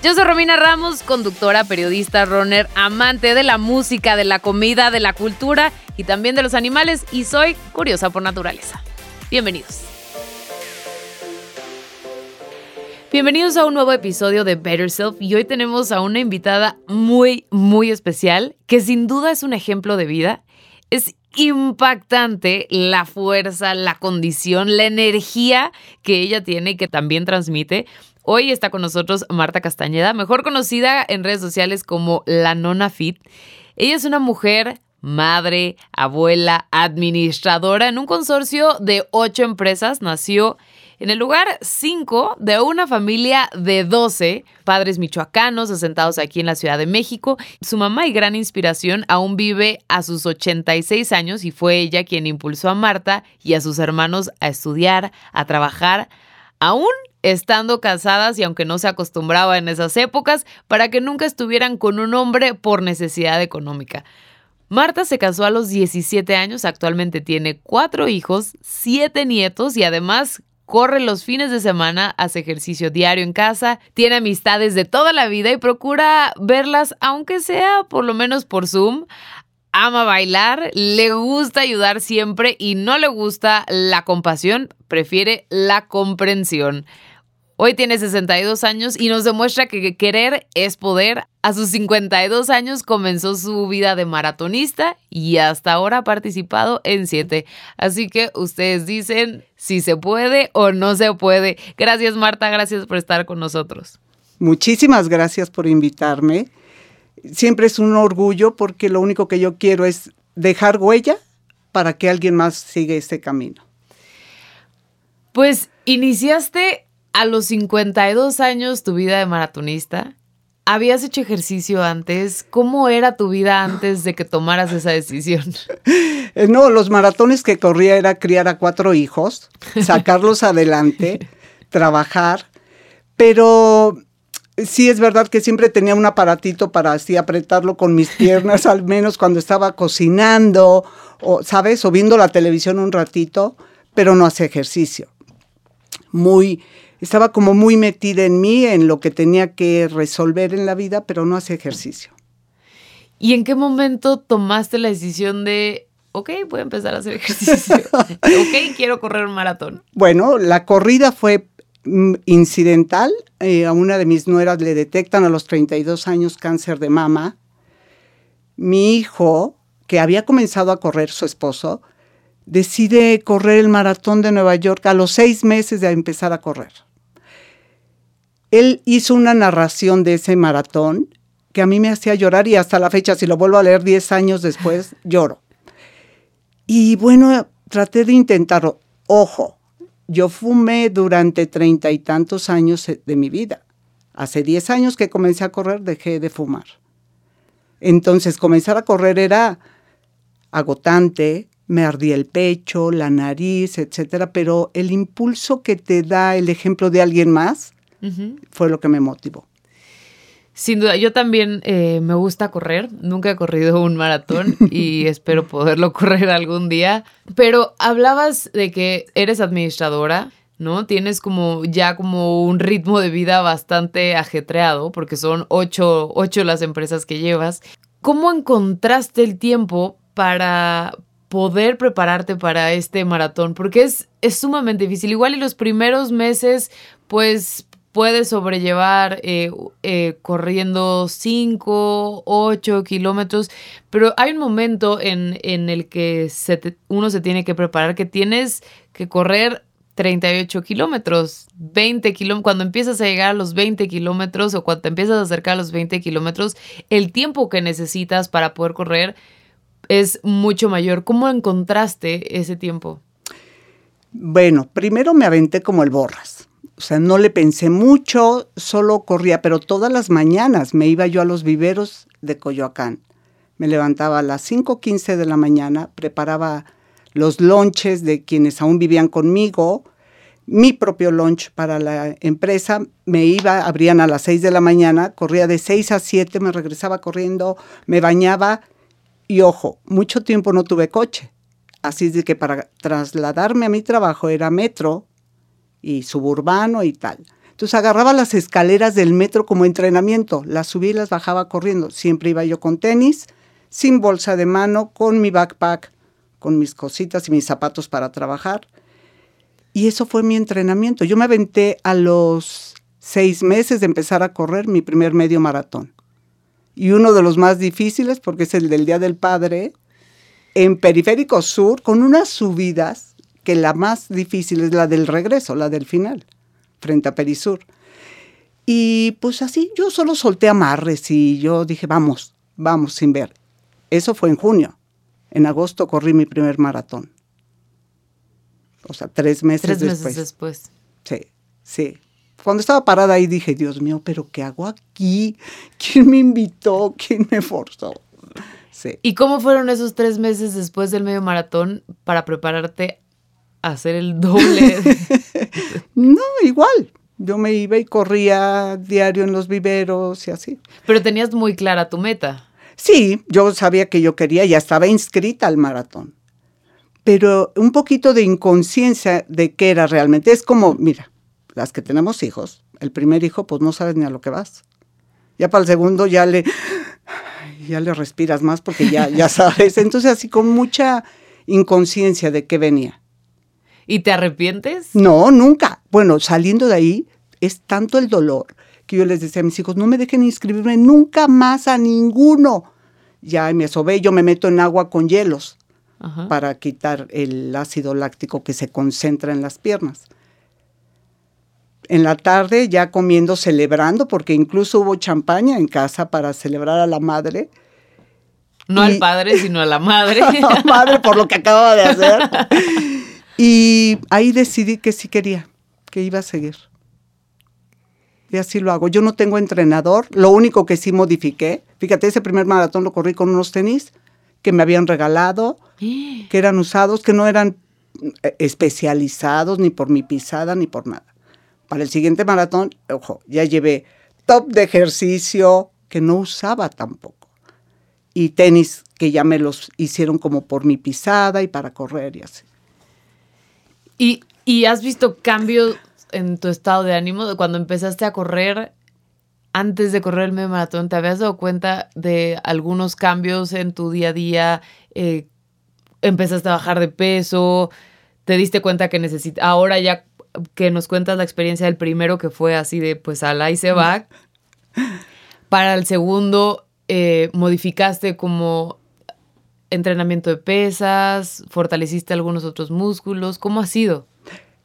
Yo soy Romina Ramos, conductora, periodista, runner, amante de la música, de la comida, de la cultura y también de los animales y soy curiosa por naturaleza. Bienvenidos. Bienvenidos a un nuevo episodio de Better Self y hoy tenemos a una invitada muy, muy especial que sin duda es un ejemplo de vida. Es impactante la fuerza, la condición, la energía que ella tiene y que también transmite. Hoy está con nosotros Marta Castañeda, mejor conocida en redes sociales como La Nona Fit. Ella es una mujer, madre, abuela, administradora en un consorcio de ocho empresas. Nació en el lugar 5 de una familia de 12 padres michoacanos asentados aquí en la Ciudad de México. Su mamá y gran inspiración aún vive a sus 86 años y fue ella quien impulsó a Marta y a sus hermanos a estudiar, a trabajar, aún estando casadas y aunque no se acostumbraba en esas épocas, para que nunca estuvieran con un hombre por necesidad económica. Marta se casó a los 17 años, actualmente tiene cuatro hijos, siete nietos y además corre los fines de semana, hace ejercicio diario en casa, tiene amistades de toda la vida y procura verlas, aunque sea por lo menos por Zoom. Ama bailar, le gusta ayudar siempre y no le gusta la compasión, prefiere la comprensión. Hoy tiene 62 años y nos demuestra que querer es poder. A sus 52 años comenzó su vida de maratonista y hasta ahora ha participado en 7. Así que ustedes dicen si se puede o no se puede. Gracias Marta, gracias por estar con nosotros. Muchísimas gracias por invitarme. Siempre es un orgullo porque lo único que yo quiero es dejar huella para que alguien más siga este camino. Pues iniciaste a los 52 años tu vida de maratonista. ¿Habías hecho ejercicio antes? ¿Cómo era tu vida antes de que tomaras esa decisión? Eh, no, los maratones que corría era criar a cuatro hijos, sacarlos adelante, trabajar, pero sí es verdad que siempre tenía un aparatito para así apretarlo con mis piernas, al menos cuando estaba cocinando, o, ¿sabes? O viendo la televisión un ratito, pero no hacía ejercicio. Muy, estaba como muy metida en mí, en lo que tenía que resolver en la vida, pero no hacía ejercicio. ¿Y en qué momento tomaste la decisión de, ok, voy a empezar a hacer ejercicio? ok, quiero correr un maratón. Bueno, la corrida fue incidental. Eh, a una de mis nueras le detectan a los 32 años cáncer de mama. Mi hijo, que había comenzado a correr, su esposo, decide correr el maratón de Nueva York a los seis meses de empezar a correr él hizo una narración de ese maratón que a mí me hacía llorar y hasta la fecha, si lo vuelvo a leer 10 años después, lloro. Y bueno, traté de intentarlo. Ojo, yo fumé durante treinta y tantos años de mi vida. Hace 10 años que comencé a correr, dejé de fumar. Entonces, comenzar a correr era agotante, me ardía el pecho, la nariz, etcétera, pero el impulso que te da el ejemplo de alguien más fue lo que me motivó. Sin duda, yo también eh, me gusta correr. Nunca he corrido un maratón y espero poderlo correr algún día. Pero hablabas de que eres administradora, ¿no? Tienes como ya como un ritmo de vida bastante ajetreado porque son ocho, ocho las empresas que llevas. ¿Cómo encontraste el tiempo para poder prepararte para este maratón? Porque es, es sumamente difícil. Igual y los primeros meses, pues puedes sobrellevar eh, eh, corriendo 5, 8 kilómetros, pero hay un momento en, el que uno se tiene que preparar que tienes que correr 38 kilómetros, 20 kilómetros, cuando empiezas a llegar a los 20 kilómetros o cuando te empiezas a acercar a los 20 kilómetros, el tiempo que necesitas para poder correr es mucho mayor. ¿Cómo encontraste ese tiempo? Bueno, primero me aventé como el borras o sea, no le pensé mucho, solo corría, pero todas las mañanas me iba yo a los viveros de Coyoacán. Me levantaba a las 5.15 de la mañana, preparaba los lunches de quienes aún vivían conmigo, mi propio lunch para la empresa, me iba, abrían a las 6 de la mañana, corría de 6 a 7, me regresaba corriendo, me bañaba y ojo, mucho tiempo no tuve coche. Así de que para trasladarme a mi trabajo era metro y suburbano y tal. Entonces agarraba las escaleras del metro como entrenamiento, las subía y las bajaba corriendo. Siempre iba yo con tenis, sin bolsa de mano, con mi backpack, con mis cositas y mis zapatos para trabajar. Y eso fue mi entrenamiento. Yo me aventé a los seis meses de empezar a correr mi primer medio maratón. Y uno de los más difíciles, porque es el del Día del Padre, en Periférico Sur, con unas subidas que la más difícil es la del regreso, la del final, frente a Perisur. Y pues así, yo solo solté amarres y yo dije, vamos, vamos sin ver. Eso fue en junio. En agosto corrí mi primer maratón. O sea, tres meses Tres después. meses después. Sí, sí. Cuando estaba parada ahí dije, Dios mío, pero ¿qué hago aquí? ¿Quién me invitó? ¿Quién me forzó? Sí. ¿Y cómo fueron esos tres meses después del medio maratón para prepararte hacer el doble? No, igual. Yo me iba y corría diario en los viveros y así. Pero tenías muy clara tu meta. Sí, yo sabía que yo quería, ya estaba inscrita al maratón. Pero un poquito de inconsciencia de qué era realmente. Es como, mira, las que tenemos hijos, el primer hijo, pues no sabes ni a lo que vas. Ya para el segundo ya le, ya le respiras más porque ya, ya sabes. Entonces así con mucha inconsciencia de qué venía. ¿Y te arrepientes? No, nunca. Bueno, saliendo de ahí, es tanto el dolor que yo les decía a mis hijos, no me dejen inscribirme nunca más a ninguno. Ya me asobé, yo me meto en agua con hielos Ajá. para quitar el ácido láctico que se concentra en las piernas. En la tarde ya comiendo, celebrando, porque incluso hubo champaña en casa para celebrar a la madre. No al padre, sino a la madre. madre por lo que acaba de hacer. Y ahí decidí que sí quería, que iba a seguir. Y así lo hago. Yo no tengo entrenador, lo único que sí modifiqué, fíjate, ese primer maratón lo corrí con unos tenis que me habían regalado, que eran usados, que no eran eh, especializados ni por mi pisada ni por nada. Para el siguiente maratón, ojo, ya llevé top de ejercicio que no usaba tampoco y tenis que ya me los hicieron como por mi pisada y para correr y así. ¿Y, y has visto cambios en tu estado de ánimo de cuando empezaste a correr? Antes de correr el medio maratón, ¿te habías dado cuenta de algunos cambios en tu día a día? Eh, ¿Empezaste a bajar de peso? ¿Te diste cuenta que necesitas... Ahora ya que nos cuentas la experiencia del primero que fue así de pues al ahí se va. Para el segundo, eh, modificaste como entrenamiento de pesas, fortaleciste algunos otros músculos. ¿Cómo ha sido?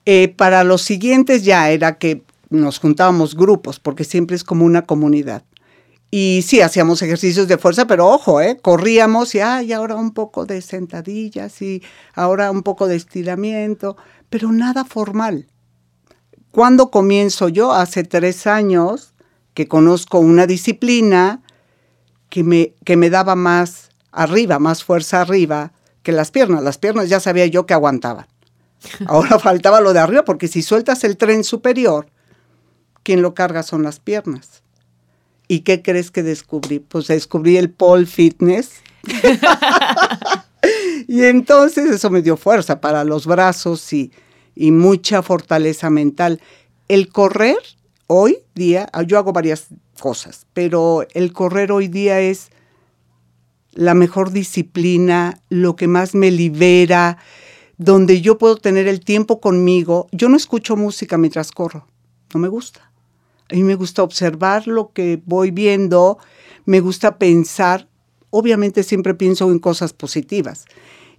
Eh, para los siguientes ya era que nos juntábamos grupos, porque siempre es como una comunidad. Y sí, hacíamos ejercicios de fuerza, pero ojo, ¿eh? corríamos y, ay, ahora un poco de sentadillas y ahora un poco de estiramiento, pero nada formal. ¿Cuándo comienzo yo? Hace tres años que conozco una disciplina que me, que me daba más arriba, más fuerza arriba que las piernas. Las piernas ya sabía yo que aguantaban. Ahora faltaba lo de arriba, porque si sueltas el tren superior, quien lo carga son las piernas. ¿Y qué crees que descubrí? Pues descubrí el pole fitness. y entonces eso me dio fuerza para los brazos y, y mucha fortaleza mental. El correr hoy día, yo hago varias cosas, pero el correr hoy día es la mejor disciplina, lo que más me libera, donde yo puedo tener el tiempo conmigo. Yo no escucho música mientras corro, no me gusta. A mí me gusta observar lo que voy viendo, me gusta pensar, obviamente siempre pienso en cosas positivas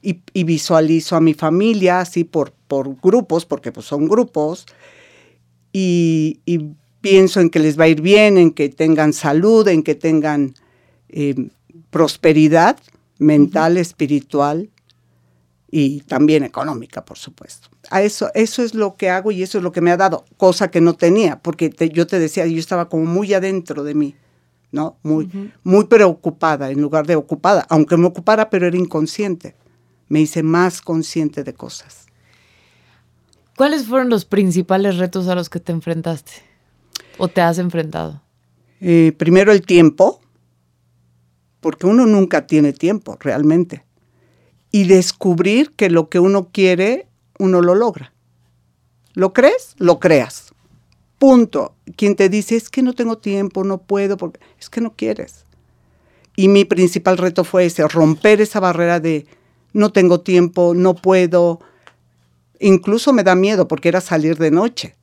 y, visualizo a mi familia así por, por grupos, porque pues son grupos, y, y, pienso en que les va a ir bien, en que tengan salud, en que tengan eh, prosperidad mental, espiritual y también económica, por supuesto. A eso, eso es lo que hago y eso es lo que me ha dado, cosa que no tenía, porque te, yo te decía, yo estaba como muy adentro de mí. ¿no? Muy, muy preocupada en lugar de ocupada, aunque me ocupara, pero era inconsciente. Me hice más consciente de cosas. ¿Cuáles fueron los principales retos a los que te enfrentaste o te has enfrentado? Eh, primero el tiempo, porque uno nunca tiene tiempo realmente. Y descubrir que lo que uno quiere, uno lo logra. ¿Lo crees? Lo creas. Punto. Quien te dice, es que no tengo tiempo, no puedo, porque es que no quieres. Y mi principal reto fue ese, romper esa barrera de no tengo tiempo, no puedo. Incluso me da miedo porque era salir de noche.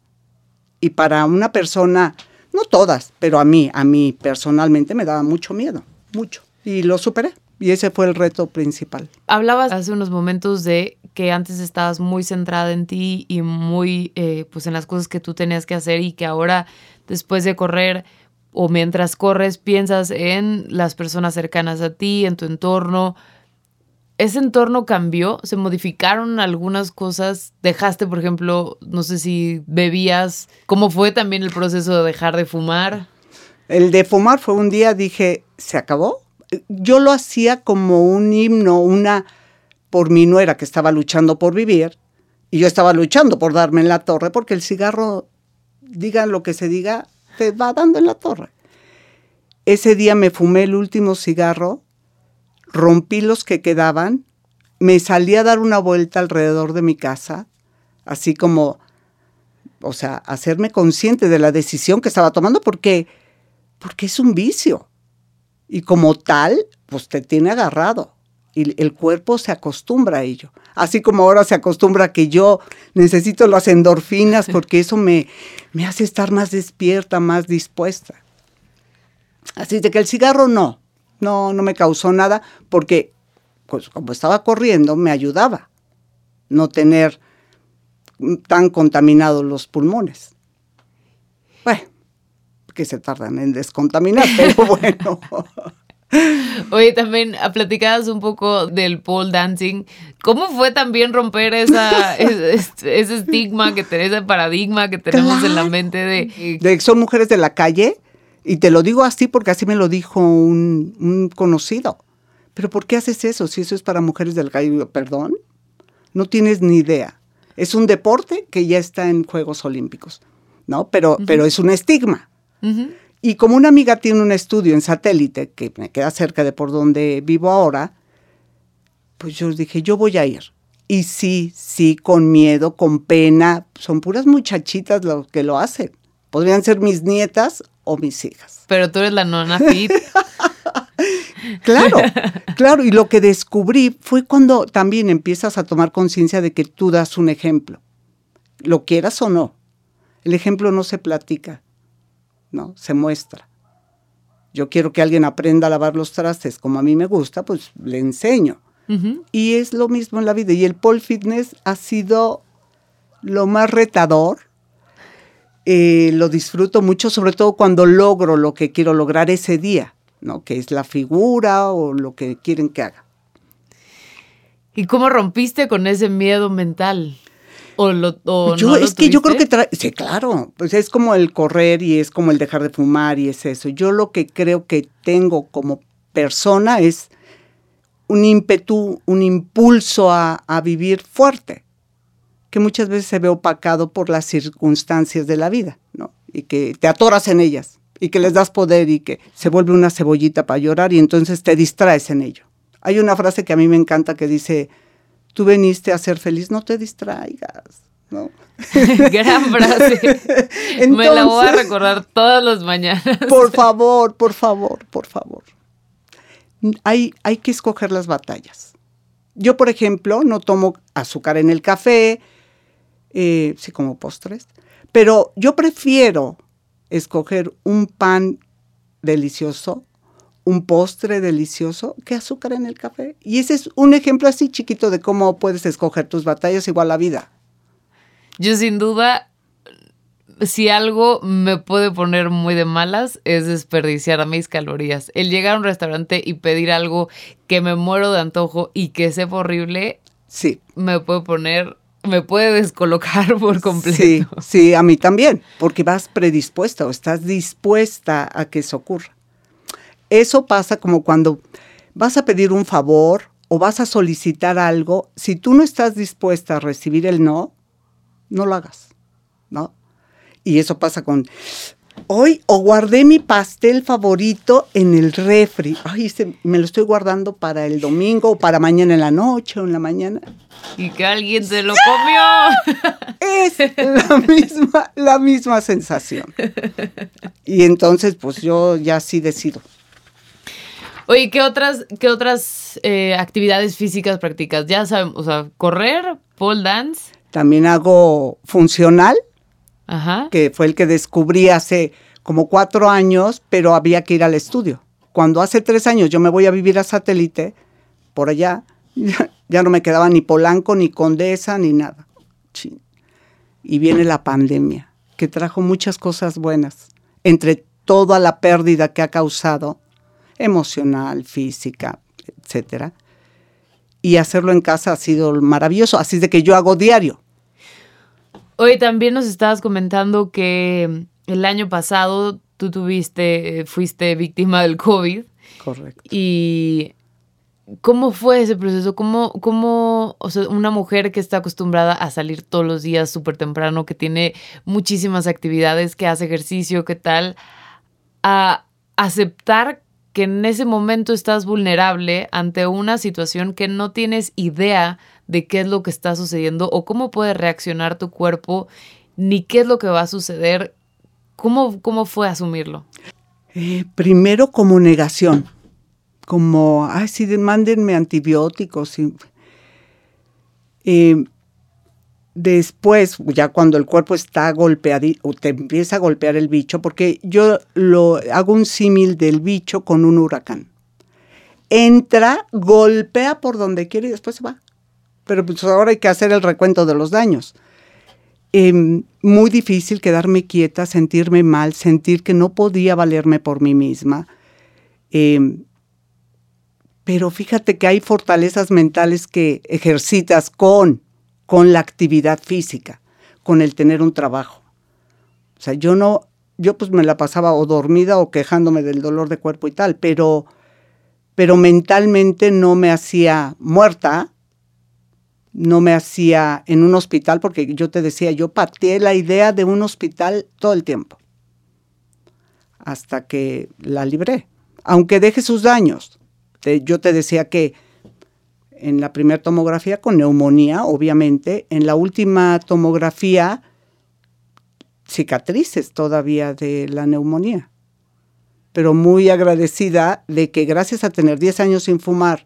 Y para una persona, no todas, pero a mí, a mí personalmente me daba mucho miedo, mucho. Y lo superé. Y ese fue el reto principal. Hablabas hace unos momentos de que antes estabas muy centrada en ti y muy eh, pues en las cosas que tú tenías que hacer y que ahora después de correr o mientras corres piensas en las personas cercanas a ti, en tu entorno. ¿Ese entorno cambió? ¿Se modificaron algunas cosas? ¿Dejaste, por ejemplo, no sé si bebías? ¿Cómo fue también el proceso de dejar de fumar? El de fumar fue un día, dije, ¿se acabó? Yo lo hacía como un himno, una por mi nuera que estaba luchando por vivir y yo estaba luchando por darme en la torre porque el cigarro, digan lo que se diga, te va dando en la torre. Ese día me fumé el último cigarro, rompí los que quedaban, me salí a dar una vuelta alrededor de mi casa, así como, o sea, hacerme consciente de la decisión que estaba tomando porque, porque es un vicio y como tal, pues te tiene agarrado y el cuerpo se acostumbra a ello. Así como ahora se acostumbra a que yo necesito las endorfinas porque eso me, me hace estar más despierta, más dispuesta. Así de que el cigarro no, no, no me causó nada porque pues, como estaba corriendo me ayudaba no tener tan contaminados los pulmones. Bueno, que se tardan en descontaminar, pero bueno. Oye, también ah, platicabas un poco del pole dancing. ¿Cómo fue también romper esa, ese, estigma, que ese paradigma que tenemos en la mente de... de... Son mujeres de la calle, y te lo digo así porque así me lo dijo un, un conocido. ¿Pero por qué haces eso si eso es para mujeres de la calle? Perdón, no tienes ni idea. Es un deporte que ya está en Juegos Olímpicos, ¿no? Pero, pero es un estigma. Y como una amiga tiene un estudio en satélite que me queda cerca de por donde vivo ahora, pues yo dije, yo voy a ir. Y sí, sí, con miedo, con pena, son puras muchachitas los que lo hacen. Podrían ser mis nietas o mis hijas. Pero tú eres la nona fit. claro, claro. Y lo que descubrí fue cuando también empiezas a tomar conciencia de que tú das un ejemplo, lo quieras o no. El ejemplo no se platica, ¿no? Se muestra. Yo quiero que alguien aprenda a lavar los trastes como a mí me gusta, pues le enseño. Y es lo mismo en la vida. Y el pole fitness ha sido lo más retador. Eh, lo disfruto mucho, sobre todo cuando logro lo que quiero lograr ese día, ¿no? Que es la figura o lo que quieren que haga. ¿Y cómo rompiste con ese miedo mental? ¿O yo, es que yo creo que, sí, claro, pues es como el correr y es como el dejar de fumar y es eso. Yo lo que creo que tengo como persona es un ímpetu, un impulso a, a vivir fuerte, que muchas veces se ve opacado por las circunstancias de la vida, ¿no? Y que te atoras en ellas y que les das poder y que se vuelve una cebollita para llorar y entonces te distraes en ello. Hay una frase que a mí me encanta que dice, tú veniste a ser feliz, no te distraigas. ¿no? Gran frase. Me la voy a recordar todas las mañanas. Por favor, por favor, por favor. Hay, hay que escoger las batallas. Yo, por ejemplo, no tomo azúcar en el café, eh, sí como postres, pero yo prefiero escoger un pan delicioso un postre delicioso que azúcar en el café. Y ese es un ejemplo así chiquito de cómo puedes escoger tus batallas igual la vida. Yo sin duda, si algo me puede poner muy de malas es desperdiciar mis calorías. El llegar a un restaurante y pedir algo que me muero de antojo y que sepa horrible, sí. me puede poner me puede descolocar por completo. Sí, sí, a mí también, porque vas predispuesta o estás dispuesta a que eso ocurra. Eso pasa como cuando vas a pedir un favor o vas a solicitar algo, si tú no estás dispuesta a recibir el no, no lo hagas, ¿no? Y eso pasa con, hoy o guardé mi pastel favorito en el refri, ay, me lo estoy guardando para el domingo o para mañana en la noche o en la mañana. Y que alguien se lo comió. Es la misma, la misma sensación. Y entonces, pues yo ya sí decido. Oye, ¿qué otras, qué otras eh, actividades físicas practicas? Ya sabemos, o sea, correr, pole dance. También hago funcional, que fue el que descubrí hace como cuatro años, pero había que ir al estudio. Cuando hace tres años yo me voy a vivir a satélite, por allá, ya, no me quedaba ni Polanco, ni Condesa, ni nada. Y viene la pandemia, que trajo muchas cosas buenas, entre toda la pérdida que ha causado, emocional, física, etcétera. Y hacerlo en casa ha sido maravilloso, así de que yo hago diario. Hoy también nos estabas comentando que el año pasado tú tuviste, fuiste víctima del COVID. Correcto. Y ¿Cómo fue ese proceso? ¿Cómo, cómo o sea, una mujer que está acostumbrada a salir todos los días súper temprano, que tiene muchísimas actividades, que hace ejercicio, qué tal, a aceptar que en ese momento estás vulnerable ante una situación que no tienes idea de qué es lo que está sucediendo o cómo puede reaccionar tu cuerpo, ni qué es lo que va a suceder? ¿Cómo, cómo fue asumirlo? Eh, primero como negación como, ay, sí, mándenme antibióticos. Y, después, ya cuando el cuerpo está golpeado, o te empieza a golpear el bicho, porque yo lo hago un símil del bicho con un huracán. Entra, golpea por donde quiere y después se va. Pero pues ahora hay que hacer el recuento de los daños. Em, muy difícil quedarme quieta, sentirme mal, sentir que no podía valerme por mí misma. Em, pero fíjate que hay fortalezas mentales que ejercitas con, con la actividad física, con el tener un trabajo. O sea, yo no, yo pues me la pasaba o dormida o quejándome del dolor de cuerpo y tal, pero, pero mentalmente no me hacía muerta, no me hacía en un hospital, porque yo te decía, yo pateé la idea de un hospital todo el tiempo, hasta que la libré, aunque deje sus daños yo te decía que en la primera tomografía con neumonía, obviamente, en la última tomografía cicatrices todavía de la neumonía. Pero muy agradecida de que gracias a tener 10 años sin fumar,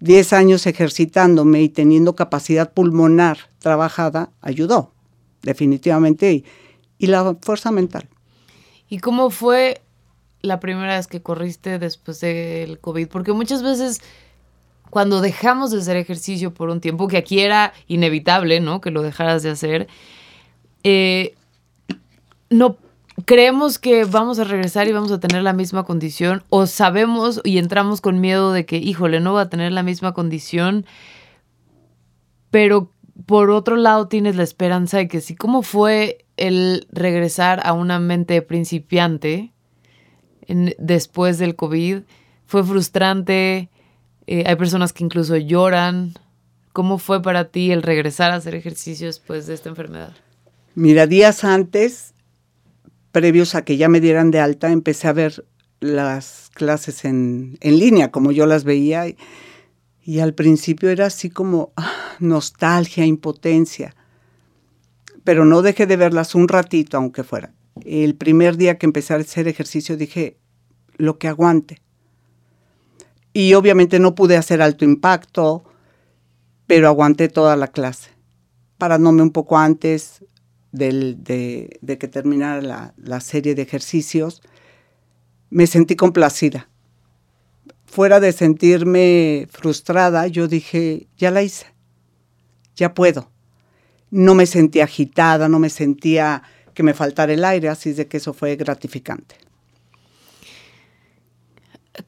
10 años ejercitándome y teniendo capacidad pulmonar trabajada, ayudó, definitivamente. Y, y la fuerza mental. ¿Y cómo fue la primera vez que corriste después del COVID? Porque muchas veces cuando dejamos de hacer ejercicio por un tiempo, que aquí era inevitable, ¿no? Que lo dejaras de hacer, eh, no creemos que vamos a regresar y vamos a tener la misma condición, o sabemos y entramos con miedo de que, híjole, no va a tener la misma condición, pero por otro lado tienes la esperanza de que sí, ¿cómo fue el regresar a una mente principiante? después del COVID? ¿Fue frustrante? Eh, hay personas que incluso lloran. ¿Cómo fue para ti el regresar a hacer ejercicio después de esta enfermedad? Mira, días antes, previos a que ya me dieran de alta, empecé a ver las clases en, línea, como yo las veía, y, al principio era así como ah, nostalgia, impotencia, pero no dejé de verlas un ratito, aunque fuera. El primer día que empecé a hacer ejercicio dije, lo que aguante. Y obviamente no pude hacer alto impacto, pero aguanté toda la clase, parándome un poco antes de, que terminara la, la serie de ejercicios. Me sentí complacida. Fuera de sentirme frustrada, yo dije, ya la hice, ya puedo. No me sentía agitada, no me sentía que me faltara el aire, así de que eso fue gratificante.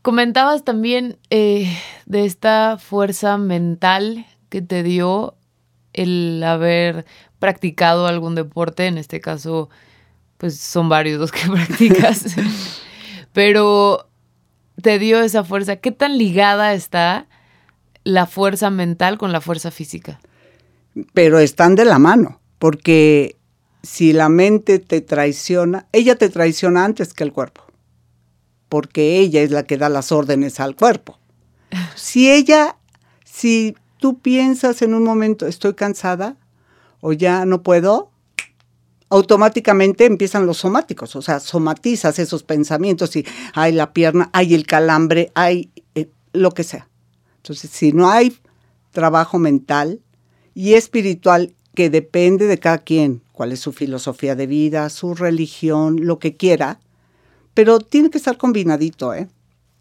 Comentabas también eh, de esta fuerza mental que te dio el haber practicado algún deporte, en este caso, pues son varios los que practicas, pero te dio esa fuerza? ¿Qué tan ligada está la fuerza mental con la fuerza física? Pero están de la mano, porque si la mente te traiciona, ella te traiciona antes que el cuerpo, porque ella es la que da las órdenes al cuerpo. Si ella, si tú piensas en un momento, estoy cansada o ya no puedo, automáticamente empiezan los somáticos, o sea, somatizas esos pensamientos y hay la pierna, hay el calambre, hay eh, lo que sea. Entonces, si no hay trabajo mental y espiritual que depende de cada quien, cuál es su filosofía de vida, su religión, lo que quiera, pero tiene que estar combinadito, ¿eh?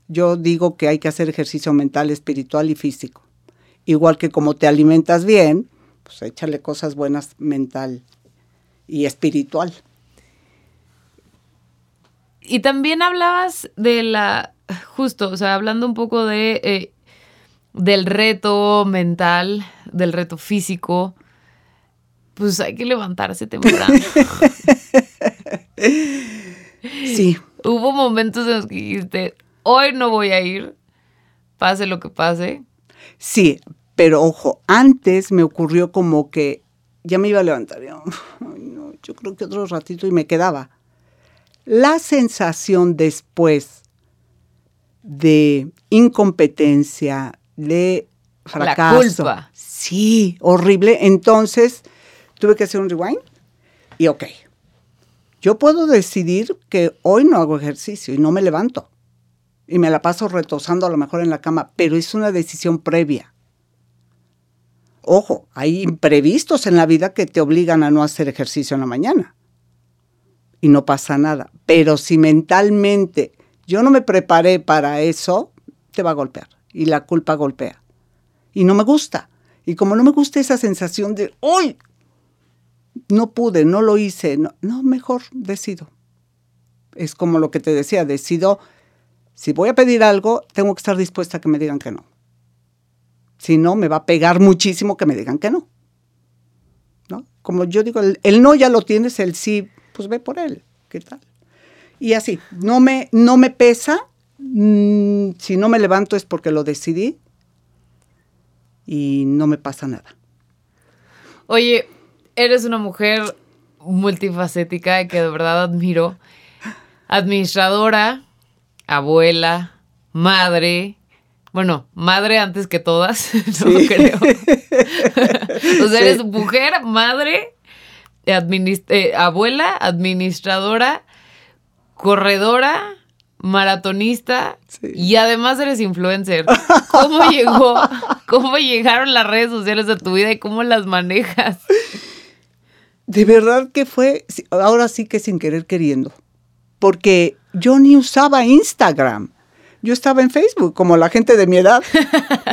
Yo digo que hay que hacer ejercicio mental, espiritual y físico. Igual que como te alimentas bien, pues échale cosas buenas mental y espiritual. Y también hablabas de la, justo, o sea, hablando un poco de, eh, del reto mental, del reto físico, pues hay que levantarse temprano. sí. Hubo momentos en los que dijiste, hoy no voy a ir, pase lo que pase. Sí, pero ojo, antes me ocurrió como que ya me iba a levantar. Yo, yo creo que otro ratito y me quedaba. La sensación después de incompetencia, de fracaso. La culpa. Sí, horrible. Entonces tuve que hacer un rewind y ok. Yo puedo decidir que hoy no hago ejercicio y no me levanto y me la paso retosando a lo mejor en la cama, pero es una decisión previa. Ojo, hay imprevistos en la vida que te obligan a no hacer ejercicio en la mañana y no pasa nada. Pero si mentalmente yo no me preparé para eso, te va a golpear y la culpa golpea. Y no me gusta. Y como no me gusta esa sensación de, hoy no pude, no lo hice, no, no, mejor decido. Es como lo que te decía, decido si voy a pedir algo, tengo que estar dispuesta a que me digan que no. Si no, me va a pegar muchísimo que me digan que no. ¿No? Como yo digo, el, no ya lo tienes, el sí, pues ve por él. ¿Qué tal? Y así, no me, no me pesa. Mm, si no me levanto es porque lo decidí y no me pasa nada. Oye, eres una mujer multifacética que de verdad admiro. Administradora, abuela, madre. Bueno, madre antes que todas, no creo. o sea, eres mujer, madre, eh, abuela, administradora, corredora, maratonista y además eres influencer. ¿Cómo llegó? ¿Cómo llegaron las redes sociales a tu vida y cómo las manejas? De verdad que fue, ahora sí que sin querer queriendo, porque yo ni usaba Instagram. Yo estaba en Facebook, como la gente de mi edad.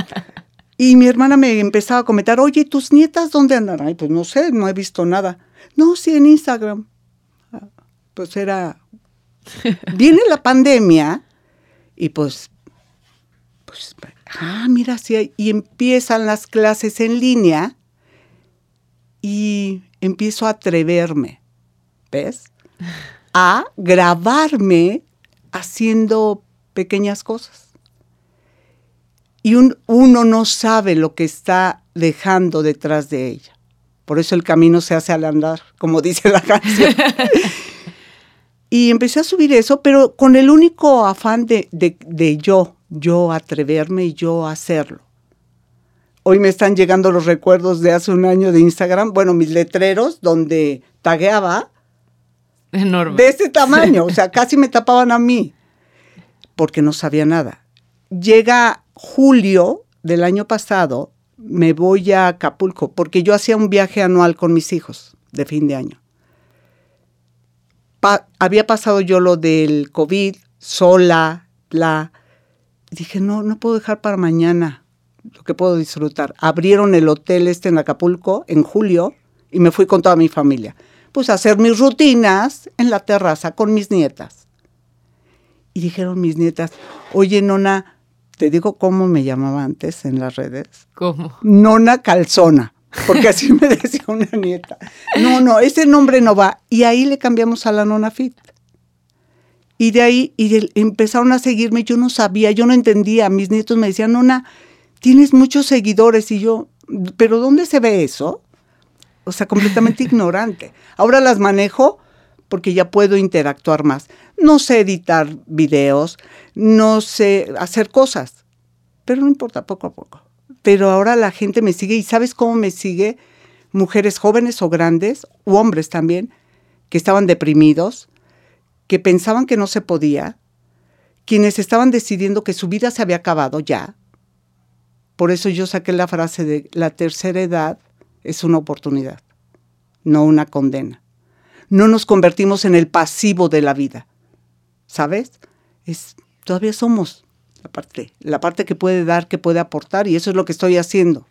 y mi hermana me empezaba a comentar, oye, ¿tus nietas dónde andan? Ay, pues no sé, no he visto nada. No, sí, en Instagram. Ah, pues era... Viene la pandemia y pues... pues ah, mira, sí, y empiezan las clases en línea y empiezo a atreverme, ¿ves? a grabarme haciendo pequeñas cosas. Y uno no sabe lo que está dejando detrás de ella. Por eso el camino se hace al andar, como dice la canción. y empecé a subir eso, pero con el único afán de, de yo, yo atreverme y yo hacerlo. Hoy me están llegando los recuerdos de hace un año de Instagram, bueno, mis letreros donde tagueaba Enorme. De ese tamaño, o sea, casi me tapaban a mí, porque no sabía nada. Llega julio del año pasado, me voy a Acapulco, porque yo hacía un viaje anual con mis hijos de fin de año. había pasado yo lo del COVID, sola, la... Dije, no, no puedo dejar para mañana lo que puedo disfrutar. Abrieron el hotel este en Acapulco en julio y me fui con toda mi familia pues hacer mis rutinas en la terraza con mis nietas. Y dijeron mis nietas, oye, nona, te digo cómo me llamaba antes en las redes. ¿Cómo? Nona calzona, porque así me decía una nieta. No, no, ese nombre no va. Y ahí le cambiamos a la nona fit. Y de ahí y empezaron a seguirme, yo no sabía, yo no entendía, mis nietos me decían, Nona, tienes muchos seguidores y yo, pero ¿dónde se ve eso? O sea, completamente ignorante. Ahora las manejo porque ya puedo interactuar más. No sé editar videos, no sé hacer cosas, pero no importa, poco a poco. Pero ahora la gente me sigue y ¿sabes cómo me sigue? Mujeres jóvenes o grandes, u hombres también, que estaban deprimidos, que pensaban que no se podía, quienes estaban decidiendo que su vida se había acabado ya. Por eso yo saqué la frase de la tercera edad es una oportunidad, no una condena. No nos convertimos en el pasivo de la vida. ¿Sabes? Es, todavía somos la parte, la parte que puede dar, que puede aportar, y eso es lo que estoy haciendo,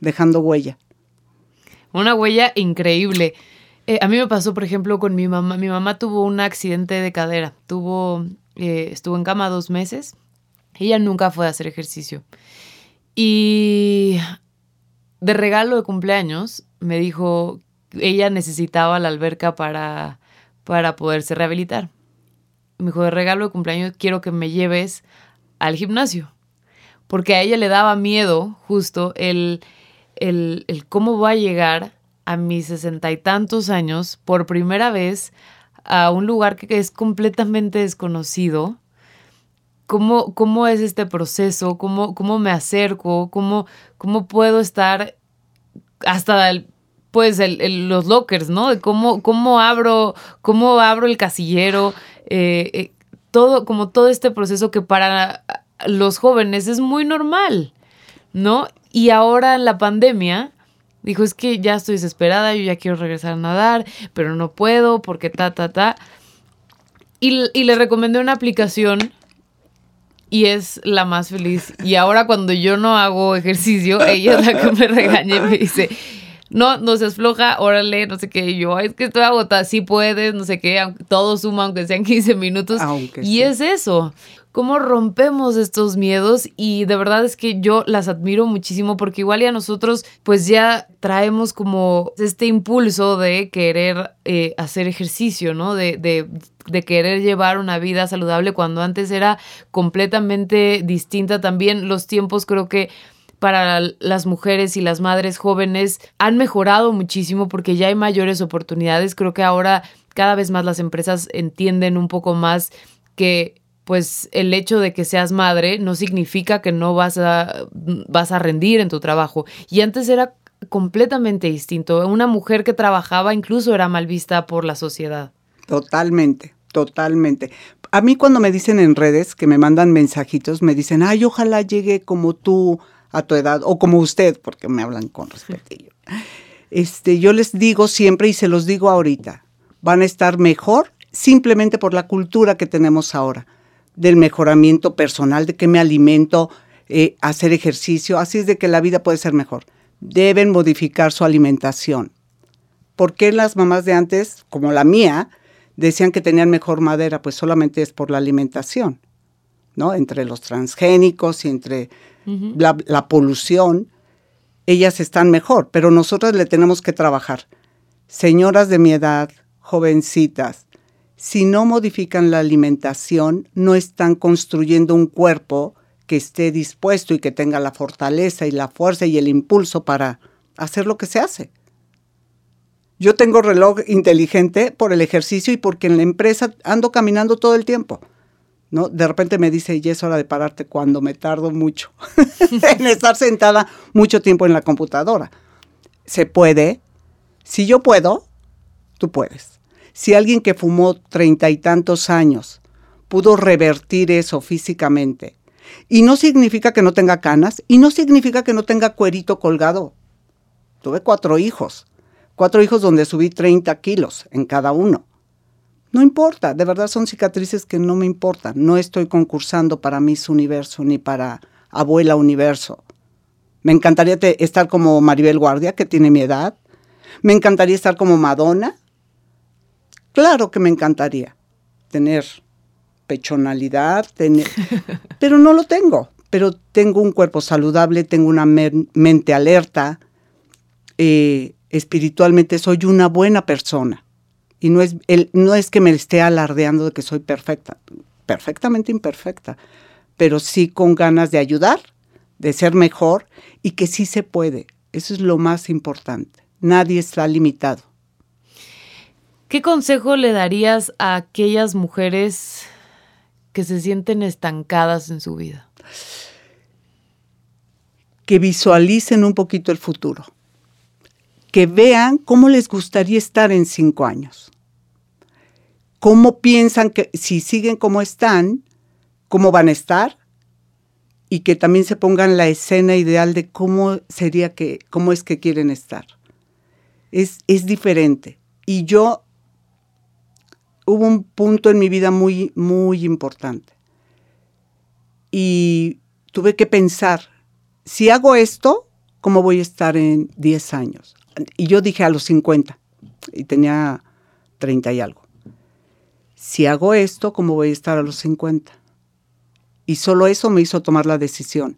dejando huella. Una huella increíble. Eh, a mí me pasó, por ejemplo, con mi mamá. Mi mamá tuvo un accidente de cadera. Tuvo, eh, estuvo en cama dos meses. Ella nunca fue a hacer ejercicio. Y de regalo de cumpleaños me dijo, ella necesitaba la alberca para, para poderse rehabilitar. Me dijo, de regalo de cumpleaños quiero que me lleves al gimnasio. Porque a ella le daba miedo justo el, el, el cómo va a llegar a mis sesenta y tantos años por primera vez a un lugar que es completamente desconocido. ¿Cómo, cómo es este proceso? ¿Cómo, cómo me acerco? ¿Cómo, ¿Cómo puedo estar hasta el, pues el, los lockers, ¿no? Cómo, cómo abro, cómo abro el casillero, eh, eh, todo, como todo este proceso que para los jóvenes es muy normal, ¿no? Y ahora en la pandemia, dijo, es que ya estoy desesperada, yo ya quiero regresar a nadar, pero no puedo porque ta, ta, ta. Y le recomendé una aplicación y es la más feliz. Y ahora cuando yo no hago ejercicio, ella es la que me regaña y me dice, no, no seas floja, órale, no sé qué, yo, es que estoy agotada, sí puedes, no sé qué, todo suma aunque sean 15 minutos. y es eso, cómo rompemos estos miedos y de verdad es que yo las admiro muchísimo porque igual ya nosotros pues ya traemos como este impulso de querer eh, hacer ejercicio, ¿no? De, de, de querer llevar una vida saludable cuando antes era completamente distinta también los tiempos creo que para las mujeres y las madres jóvenes han mejorado muchísimo porque ya hay mayores oportunidades. Creo que ahora cada vez más las empresas entienden un poco más que pues el hecho de que seas madre no significa que no vas a, vas a rendir en tu trabajo. Y antes era completamente distinto. Una mujer que trabajaba incluso era mal vista por la sociedad. Totalmente, totalmente. A mí cuando me dicen en redes que me mandan mensajitos, me dicen, ay, ojalá llegue como tú a tu edad, o como usted, porque me hablan con respeto. Este, yo les digo siempre y se los digo ahorita, van a estar mejor simplemente por la cultura que tenemos ahora, del mejoramiento personal, de que me alimento, eh, hacer ejercicio, así es de que la vida puede ser mejor. Deben modificar su alimentación. ¿Por qué las mamás de antes, como la mía, decían que tenían mejor madera? Pues solamente es por la alimentación, ¿no? Entre los transgénicos y entre la, polución, ellas están mejor, pero nosotras le tenemos que trabajar. Señoras de mi edad, jovencitas, si no modifican la alimentación, no están construyendo un cuerpo que esté dispuesto y que tenga la fortaleza y la fuerza y el impulso para hacer lo que se hace. Yo tengo reloj inteligente por el ejercicio y porque en la empresa ando caminando todo el tiempo. ¿no? De repente me dice, ya es hora de pararte cuando me tardo mucho en estar sentada mucho tiempo en la computadora. Se puede. Si yo puedo, tú puedes. Si alguien que fumó treinta y tantos años pudo revertir eso físicamente, y no significa que no tenga canas, y no significa que no tenga cuerito colgado. Tuve cuatro hijos, cuatro hijos donde subí 30 kilos en cada uno. No importa, de verdad son cicatrices que no me importan. No estoy concursando para Miss Universo ni para Abuela Universo. Me encantaría estar como Maribel Guardia, que tiene mi edad. Me encantaría estar como Madonna. Claro que me encantaría tener pechonalidad, tener, pero no lo tengo. Pero tengo un cuerpo saludable, tengo una mente alerta, eh, espiritualmente soy una buena persona Y no es, el, no es que me esté alardeando de que soy perfecta, perfectamente imperfecta, pero sí con ganas de ayudar, de ser mejor y que sí se puede. Eso es lo más importante. Nadie está limitado. ¿Qué consejo le darías a aquellas mujeres que se sienten estancadas en su vida? Que visualicen un poquito el futuro. Que vean cómo les gustaría estar en cinco años. Cómo piensan que si siguen como están, cómo van a estar. Y que también se pongan la escena ideal de cómo sería que, cómo es que quieren estar. Es, es diferente. Y yo hubo un punto en mi vida muy, muy importante. Y tuve que pensar, si hago esto, ¿cómo voy a estar en 10 años? Y yo dije a los 50, y tenía 30 y algo. Si hago esto, ¿cómo voy a estar a los 50? Y solo eso me hizo tomar la decisión.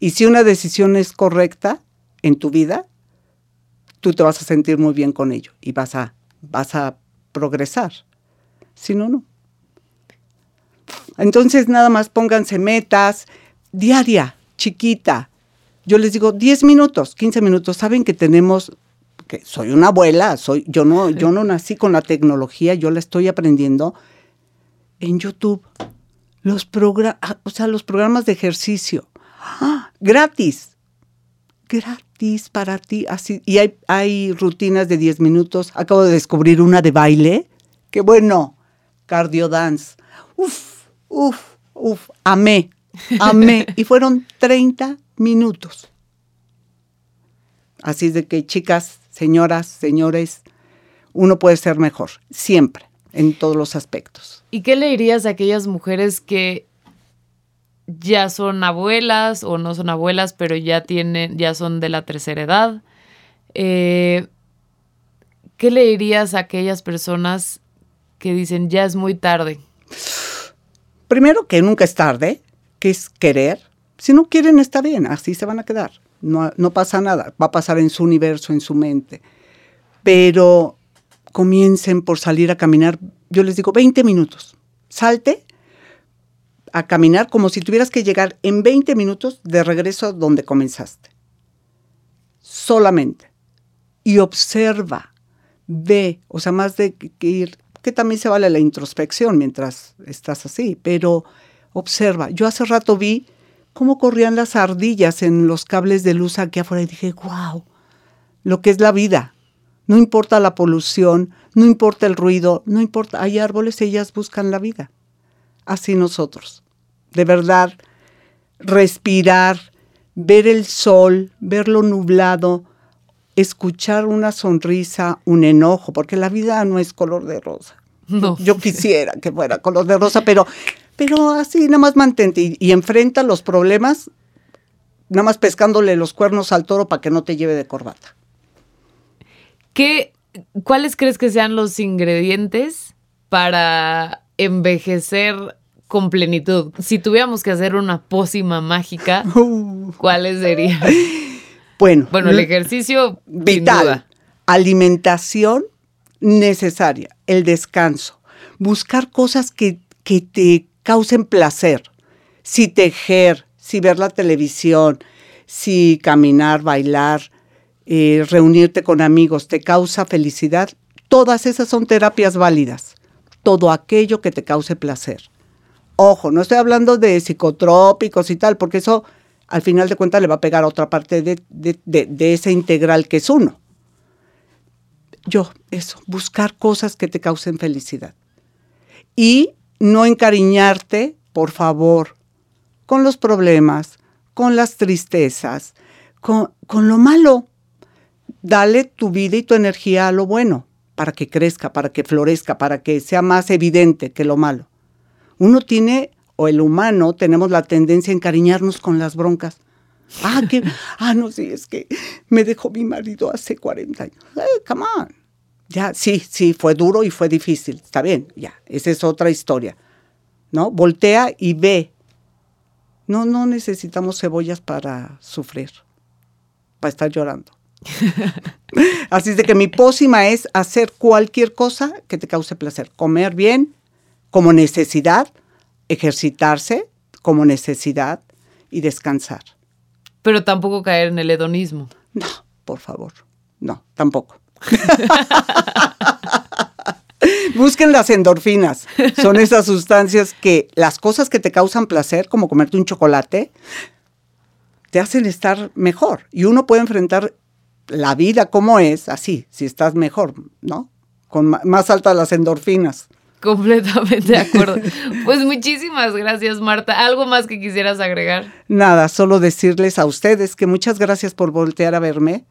Y si una decisión es correcta en tu vida, tú te vas a sentir muy bien con ello y vas a, vas a progresar. Si no, no. Entonces nada más pónganse metas diaria, chiquita. Yo les digo 10 minutos, 15 minutos. Saben que tenemos que soy una abuela, soy yo no yo no nací con la tecnología, yo la estoy aprendiendo en YouTube. Los programas, o sea, los programas de ejercicio. ¡Ah! gratis. Gratis para ti. Así, y hay, hay rutinas de 10 minutos. Acabo de descubrir una de baile. Qué bueno cardio dance. Uf, uf, uf, amé, amé. y fueron 30 minutos. Así de que, chicas, señoras, señores, uno puede ser mejor, siempre, en todos los aspectos. ¿Y qué le dirías a aquellas mujeres que ya son abuelas o no son abuelas, pero ya tienen, ya son de la tercera edad? Eh, ¿Qué le dirías a aquellas personas que dicen ya es muy tarde? Primero que nunca es tarde, que es querer. Si no quieren está bien, así se van a quedar. No, no pasa nada, va a pasar en su universo, en su mente. Pero comiencen por salir a caminar, yo les digo 20 minutos. Salte a caminar como si tuvieras que llegar en 20 minutos de regreso donde comenzaste. Solamente. Y observa, ve, o sea, más de que ir que también se vale la introspección mientras estás así, pero observa. Yo hace rato vi cómo corrían las ardillas en los cables de luz aquí afuera y dije, wow, lo que es la vida. No importa la polución, no importa el ruido, no importa, hay árboles, ellas buscan la vida. Así nosotros. De verdad, respirar, ver el sol, verlo nublado, escuchar una sonrisa, un enojo, porque la vida no es color de rosa. Yo quisiera que fuera color de rosa, pero, pero así nada más mantente y, enfrenta los problemas, nada más pescándole los cuernos al toro para que no te lleve de corbata. ¿Qué, ¿Cuáles crees que sean los ingredientes para envejecer con plenitud? Si tuviéramos que hacer una pócima mágica, uh. ¿cuáles serían? Bueno, bueno el ejercicio vital, alimentación necesaria, el descanso, buscar cosas que, que te causen placer, si tejer, si ver la televisión, si caminar, bailar, eh, reunirte con amigos, te causa felicidad, todas esas son terapias válidas. Todo aquello que te cause placer. Ojo, no estoy hablando de psicotrópicos y tal, porque eso al final de cuentas le va a pegar a otra parte de, de, ese integral que es uno. Yo, eso, buscar cosas que te causen felicidad. Y no encariñarte, por favor, con los problemas, con las tristezas, con, con lo malo. Dale tu vida y tu energía a lo bueno, para que crezca, para que florezca, para que sea más evidente que lo malo. Uno tiene o el humano tenemos la tendencia a encariñarnos con las broncas. Ah, que, ah, no, sí, es que me dejó mi marido hace 40 años. Eh, come on. Ya, sí, sí, fue duro y fue difícil. Está bien, ya, esa es otra historia. ¿No? Voltea y ve. No, no necesitamos cebollas para sufrir, para estar llorando. Así es de que mi pócima es hacer cualquier cosa que te cause placer. Comer bien como necesidad, ejercitarse como necesidad y descansar. Pero tampoco caer en el hedonismo. No, por favor. No, tampoco. Busquen las endorfinas. Son esas sustancias que las cosas que te causan placer, como comerte un chocolate, te hacen estar mejor. Y uno puede enfrentar la vida como es, así, si estás mejor, ¿no? Con más altas las endorfinas. Completamente de acuerdo. Pues muchísimas gracias, Marta. ¿Algo más que quisieras agregar? Nada, solo decirles a ustedes que muchas gracias por voltear a verme,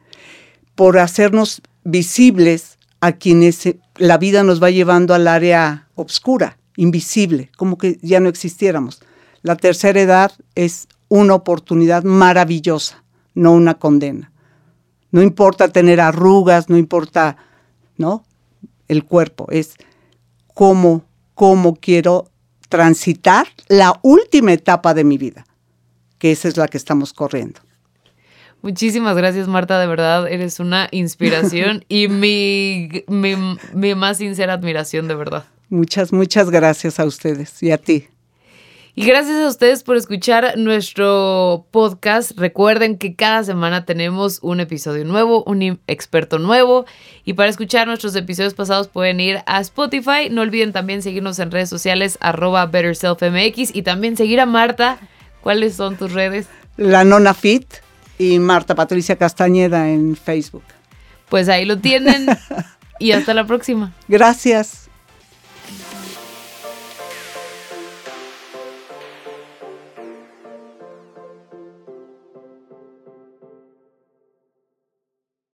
por hacernos visibles a quienes eh, la vida nos va llevando al área oscura, invisible, como que ya no existiéramos. La tercera edad es una oportunidad maravillosa, no una condena. No importa tener arrugas, no importa, ¿no? El cuerpo, es cómo, cómo quiero transitar la última etapa de mi vida, que esa es la que estamos corriendo. Muchísimas gracias, Marta. De verdad, eres una inspiración y mi, mi, mi, más sincera admiración, de verdad. Muchas, muchas gracias a ustedes y a ti. Y gracias a ustedes por escuchar nuestro podcast. Recuerden que cada semana tenemos un episodio nuevo, un experto nuevo. Y para escuchar nuestros episodios pasados pueden ir a Spotify. No olviden también seguirnos en redes sociales, arroba BetterSelfMX. Y también seguir a Marta. ¿Cuáles son tus redes? La Nona Fit y Marta Patricia Castañeda en Facebook. Pues ahí lo tienen. y hasta la próxima. Gracias.